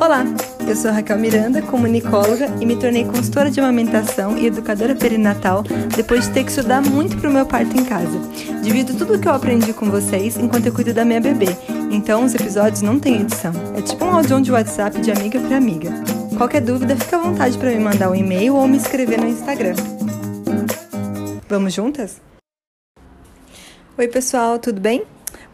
Olá, eu sou Raquel Miranda, comunicóloga e me tornei consultora de amamentação e educadora perinatal depois de ter que estudar muito para o meu parto em casa. Divido tudo o que eu aprendi com vocês enquanto eu cuido da minha bebê, então os episódios não têm edição. É tipo um áudio de WhatsApp de amiga para amiga. Qualquer dúvida, fica à vontade para me mandar um e-mail ou me escrever no Instagram. Vamos juntas? Oi, pessoal, tudo bem?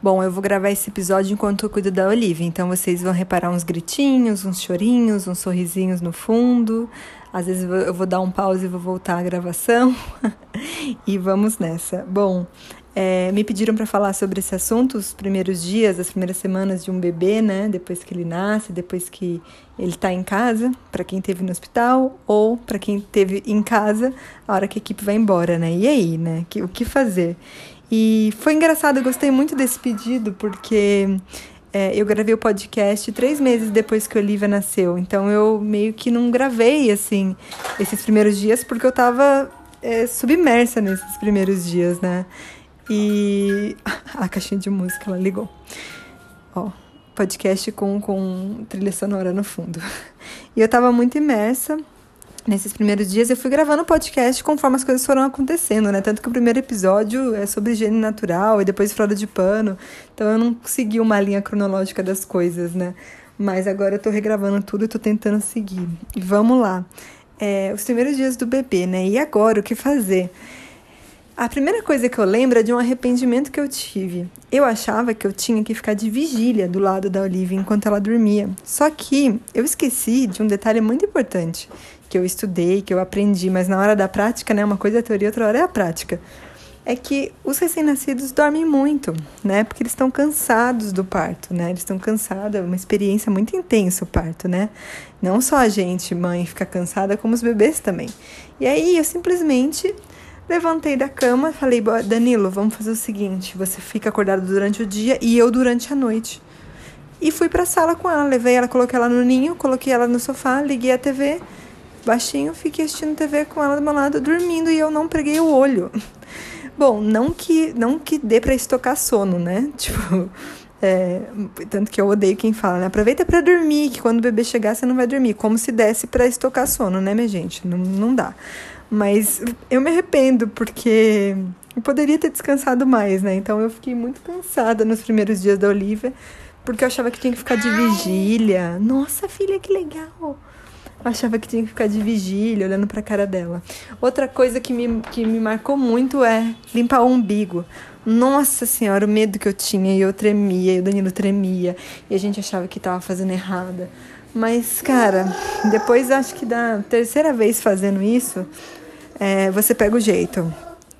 Bom, eu vou gravar esse episódio enquanto eu cuido da Olivia, então vocês vão reparar uns gritinhos, uns chorinhos, uns sorrisinhos no fundo. Às vezes eu vou dar um pause e vou voltar a gravação. e vamos nessa. Bom, é, me pediram para falar sobre esse assunto, os primeiros dias, as primeiras semanas de um bebê, né? Depois que ele nasce, depois que ele está em casa, para quem teve no hospital ou para quem teve em casa, a hora que a equipe vai embora, né? E aí, né? Que, o que fazer? E foi engraçado, eu gostei muito desse pedido, porque é, eu gravei o podcast três meses depois que a Olivia nasceu. Então eu meio que não gravei, assim, esses primeiros dias, porque eu tava é, submersa nesses primeiros dias, né? E a caixinha de música, ela ligou. Ó, podcast com, com trilha sonora no fundo. E eu tava muito imersa nesses primeiros dias eu fui gravando podcast conforme as coisas foram acontecendo, né? Tanto que o primeiro episódio é sobre higiene natural e depois fralda de pano. Então eu não segui uma linha cronológica das coisas, né? Mas agora eu tô regravando tudo e tô tentando seguir. E vamos lá. É, os primeiros dias do bebê, né? E agora, o que fazer? A primeira coisa que eu lembro é de um arrependimento que eu tive. Eu achava que eu tinha que ficar de vigília do lado da Olivia enquanto ela dormia. Só que eu esqueci de um detalhe muito importante que eu estudei, que eu aprendi, mas na hora da prática, né, uma coisa é a teoria, outra hora é a prática. É que os recém-nascidos dormem muito, né? Porque eles estão cansados do parto, né? Eles estão cansados, é uma experiência muito intensa o parto, né? Não só a gente, mãe, fica cansada, como os bebês também. E aí eu simplesmente levantei da cama falei, Danilo, vamos fazer o seguinte: você fica acordado durante o dia e eu durante a noite. E fui para a sala com ela, levei ela, coloquei ela no ninho, coloquei ela no sofá, liguei a TV baixinho, fiquei assistindo TV com ela do meu lado, dormindo e eu não preguei o olho. Bom, não que não que dê para estocar sono, né? Tipo, é, tanto que eu odeio quem fala, né? Aproveita para dormir, que quando o bebê chegar você não vai dormir. Como se desse para estocar sono, né, minha gente? Não, não dá. Mas eu me arrependo, porque eu poderia ter descansado mais, né? Então eu fiquei muito cansada nos primeiros dias da Olivia, porque eu achava que tinha que ficar de vigília. Nossa, filha, que legal! Achava que tinha que ficar de vigília, olhando pra cara dela. Outra coisa que me, que me marcou muito é limpar o umbigo. Nossa senhora, o medo que eu tinha, e eu tremia, e o Danilo tremia, e a gente achava que tava fazendo errada. Mas, cara, depois acho que da terceira vez fazendo isso, é, você pega o jeito.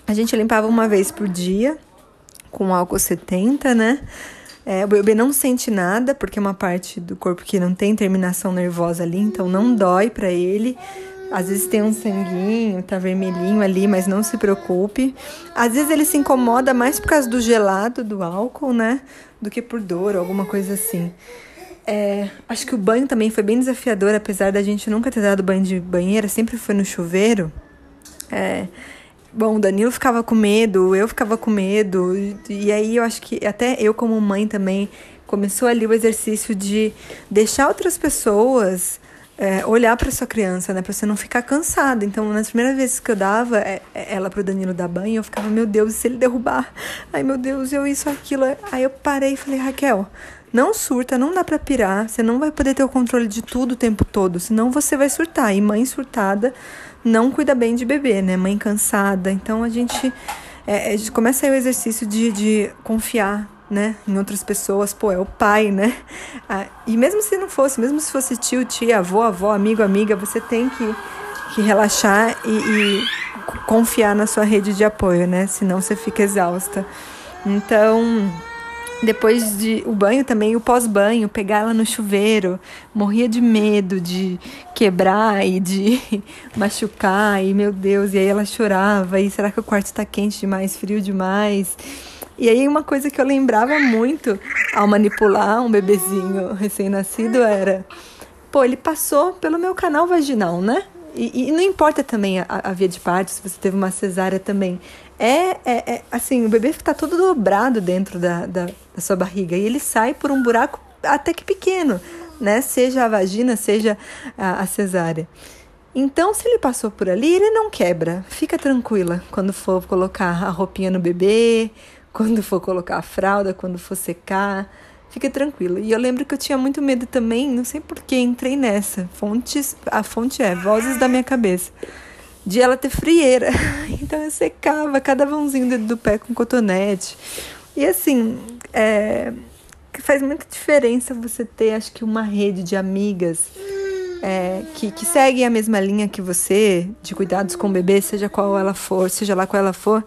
A gente limpava uma vez por dia, com álcool 70, né? É, o bebê não sente nada, porque é uma parte do corpo que não tem terminação nervosa ali, então não dói para ele. Às vezes tem um sanguinho, tá vermelhinho ali, mas não se preocupe. Às vezes ele se incomoda mais por causa do gelado, do álcool, né? Do que por dor alguma coisa assim. É, acho que o banho também foi bem desafiador, apesar da gente nunca ter dado banho de banheira, sempre foi no chuveiro. É, Bom, o Danilo ficava com medo, eu ficava com medo, e aí eu acho que até eu, como mãe também, começou ali o exercício de deixar outras pessoas é, olhar para sua criança, né, para você não ficar cansada. Então, nas primeiras vezes que eu dava é, é, ela pro Danilo dar banho, eu ficava, meu Deus, se ele derrubar? Ai, meu Deus, eu isso, aquilo. Aí eu parei e falei, Raquel, não surta, não dá para pirar, você não vai poder ter o controle de tudo o tempo todo, senão você vai surtar. E mãe surtada não cuida bem de bebê, né? Mãe cansada. Então a gente, é, a gente começa aí o exercício de, de confiar né, em outras pessoas, pô, é o pai, né? Ah, e mesmo se não fosse, mesmo se fosse tio, tia, avô, avó, amigo, amiga, você tem que, que relaxar e, e confiar na sua rede de apoio, né? Senão você fica exausta. Então, depois de o banho também, o pós-banho, pegar ela no chuveiro, morria de medo de quebrar e de machucar, e meu Deus, e aí ela chorava, e será que o quarto está quente demais, frio demais? E aí uma coisa que eu lembrava muito ao manipular um bebezinho recém-nascido era, pô, ele passou pelo meu canal vaginal, né? E, e não importa também a, a, via de parto, se você teve uma cesárea também. É, é, é assim, o bebê está todo dobrado dentro da, da, da, sua barriga e ele sai por um buraco até que pequeno. né? Seja a vagina, seja a, a cesárea. Então, se ele passou por ali, ele não quebra. Fica tranquila quando for colocar a roupinha no bebê, quando for colocar a fralda, quando for secar. Fica tranquilo. E eu lembro que eu tinha muito medo também, não sei por que entrei nessa. Fontes, a fonte é vozes da minha cabeça. De ela ter frieira. Então eu secava cada vãozinho do, do pé com cotonete. E assim, é, faz muita diferença você ter, acho que, uma rede de amigas é, que, que seguem a mesma linha que você, de cuidados com o bebê, seja qual ela for, seja lá qual ela for,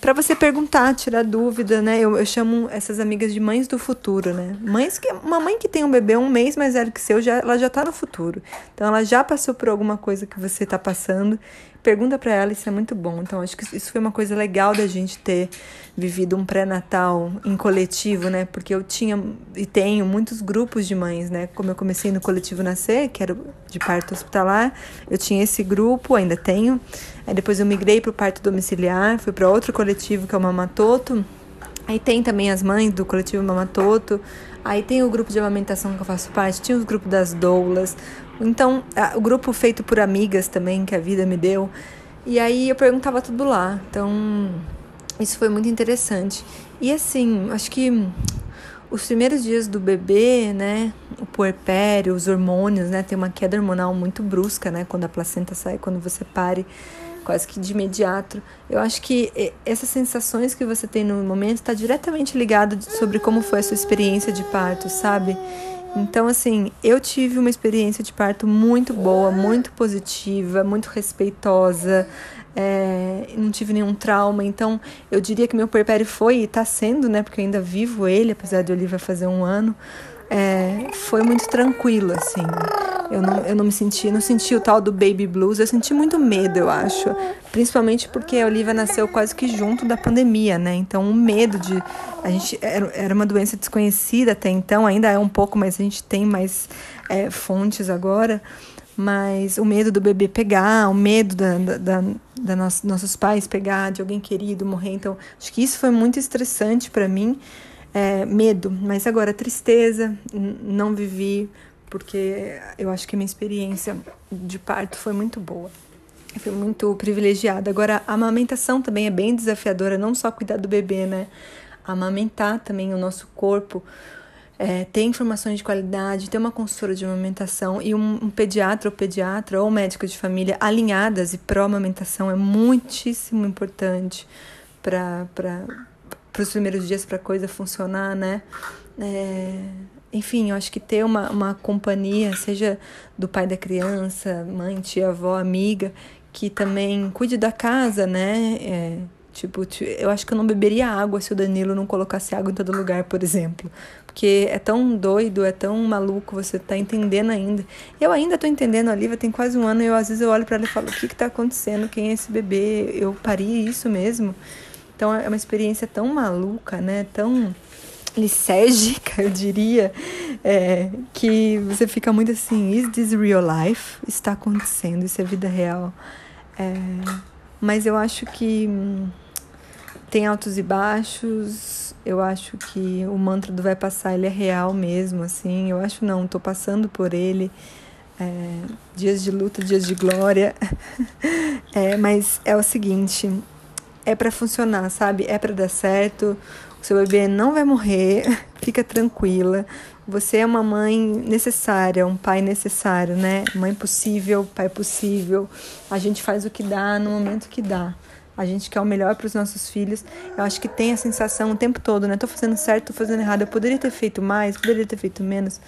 para você perguntar, tirar dúvida, né? Eu, eu chamo essas amigas de mães do futuro, né? Mães que, uma mãe que tem um bebê um mês mais velho que seu, já, ela já tá no futuro. Então ela já passou por alguma coisa que você tá passando pergunta para ela, isso é muito bom. Então, acho que isso foi uma coisa legal da gente ter vivido um pré-natal em coletivo, né? Porque eu tinha e tenho muitos grupos de mães, né? Como eu comecei no coletivo Nascer, que era de parto hospitalar, eu tinha esse grupo, ainda tenho. Aí depois eu migrei para o parto domiciliar, fui para outro coletivo que é o Mamatoto. Aí tem também as mães do coletivo Mamatoto. Aí tem o grupo de amamentação que eu faço parte, tinha os grupos das doulas, então, a, o grupo feito por amigas também, que a vida me deu. E aí eu perguntava tudo lá. Então, isso foi muito interessante. E assim, acho que os primeiros dias do bebê, né, o puerpério, os hormônios, né, tem uma queda hormonal muito brusca, né, quando a placenta sai, quando você pare, quase que de imediato. Eu acho que essas sensações que você tem no momento está diretamente ligado sobre como foi a sua experiência de parto, sabe? Então, assim, eu tive uma experiência de parto muito boa, muito positiva, muito respeitosa, é, não tive nenhum trauma. Então, eu diria que meu puerpério foi e está sendo, né? Porque eu ainda vivo ele, apesar de Olivia fazer um ano é, foi muito tranquilo, assim. Eu não, eu não me senti, não senti o tal do baby blues, eu senti muito medo, eu acho. Principalmente porque a Olivia nasceu quase que junto da pandemia, né? Então o medo de. A gente era, era uma doença desconhecida até então, ainda é um pouco, mas a gente tem mais é, fontes agora. Mas o medo do bebê pegar, o medo da, da, da, da nossos pais pegar, de alguém querido morrer. Então, acho que isso foi muito estressante para mim é, medo, mas agora tristeza, não vivi, porque eu acho que a minha experiência de parto foi muito boa. Eu fui muito privilegiada. Agora, a amamentação também é bem desafiadora, não só cuidar do bebê, né? Amamentar também o nosso corpo, é, ter informações de qualidade, ter uma consultora de amamentação e um, um pediatra ou pediatra ou médico de família alinhadas e pró-amamentação é muitíssimo importante para os primeiros dias para a coisa funcionar, né? É, enfim, eu acho que ter uma, uma companhia, seja do pai da criança, mãe, tia, avó, amiga, que também cuide da casa, né? É, tipo, eu acho que eu não beberia água se o Danilo não colocasse água em todo lugar, por exemplo. Porque é tão doido, é tão maluco, você tá entendendo ainda. Eu ainda tô entendendo, a Lívia tem quase um ano, e eu às vezes eu olho para ela e falo, o que que tá acontecendo? Quem é esse bebê? Eu pari isso mesmo? Então é uma experiência tão maluca, né? Tão lisérgica, eu diria, é, que você fica muito assim, is this real life? Está acontecendo, isso é vida real. É, mas eu acho que hum, tem altos e baixos, eu acho que o mantra do vai passar, ele é real mesmo, assim, eu acho não, tô passando por ele, é, dias de luta, dias de glória, é, mas é o seguinte, é para funcionar, sabe? É para dar certo. Seu bebê não vai morrer, fica tranquila. Você é uma mãe necessária, um pai necessário, né? Mãe possível, pai possível. A gente faz o que dá no momento que dá. A gente quer o melhor para os nossos filhos. Eu acho que tem a sensação o tempo todo, né? Tô fazendo certo, tô fazendo errado. Eu poderia ter feito mais, poderia ter feito menos.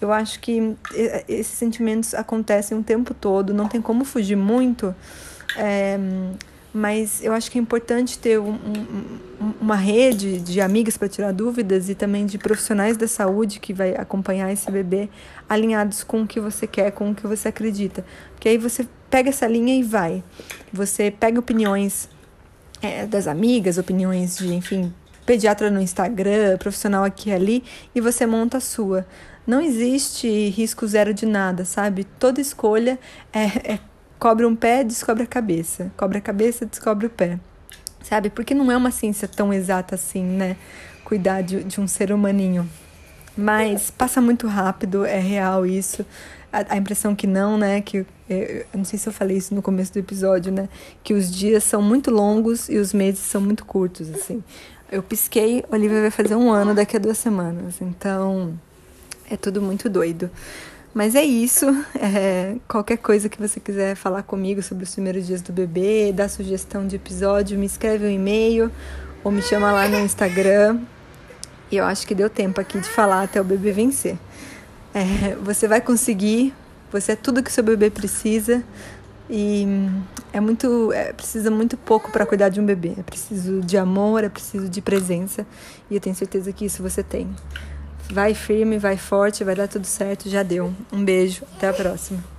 Eu acho que esses sentimentos acontecem o tempo todo, não tem como fugir muito. É, mas eu acho que é importante ter um, um, uma rede de amigas para tirar dúvidas e também de profissionais da saúde que vai acompanhar esse bebê alinhados com o que você quer, com o que você acredita. Porque aí você pega essa linha e vai. Você pega opiniões é, das amigas, opiniões de, enfim, pediatra no Instagram, profissional aqui e ali, e você monta a sua. Não existe risco zero de nada, sabe? Toda escolha é, é cobre um pé, descobre a cabeça. Cobre a cabeça, descobre o pé. Sabe? Porque não é uma ciência tão exata assim, né? Cuidar de, de um ser humaninho. Mas passa muito rápido, é real isso. A, a impressão que não, né? Que eu, eu não sei se eu falei isso no começo do episódio, né? Que os dias são muito longos e os meses são muito curtos, assim. Eu pisquei, Olivia vai fazer um ano daqui a duas semanas. Então, é tudo muito doido. Mas é isso. É, qualquer coisa que você quiser falar comigo sobre os primeiros dias do bebê, dar sugestão de episódio, me escreve um e-mail ou me chama lá no Instagram. E eu acho que deu tempo aqui de falar até o bebê vencer. É, você vai conseguir, você é tudo que seu bebê precisa. E é muito, é, precisa muito pouco para cuidar de um bebê. É preciso de amor, é preciso de presença. E eu tenho certeza que isso você tem. Vai firme, vai forte, vai dar tudo certo. Já deu. Um beijo, até a próxima.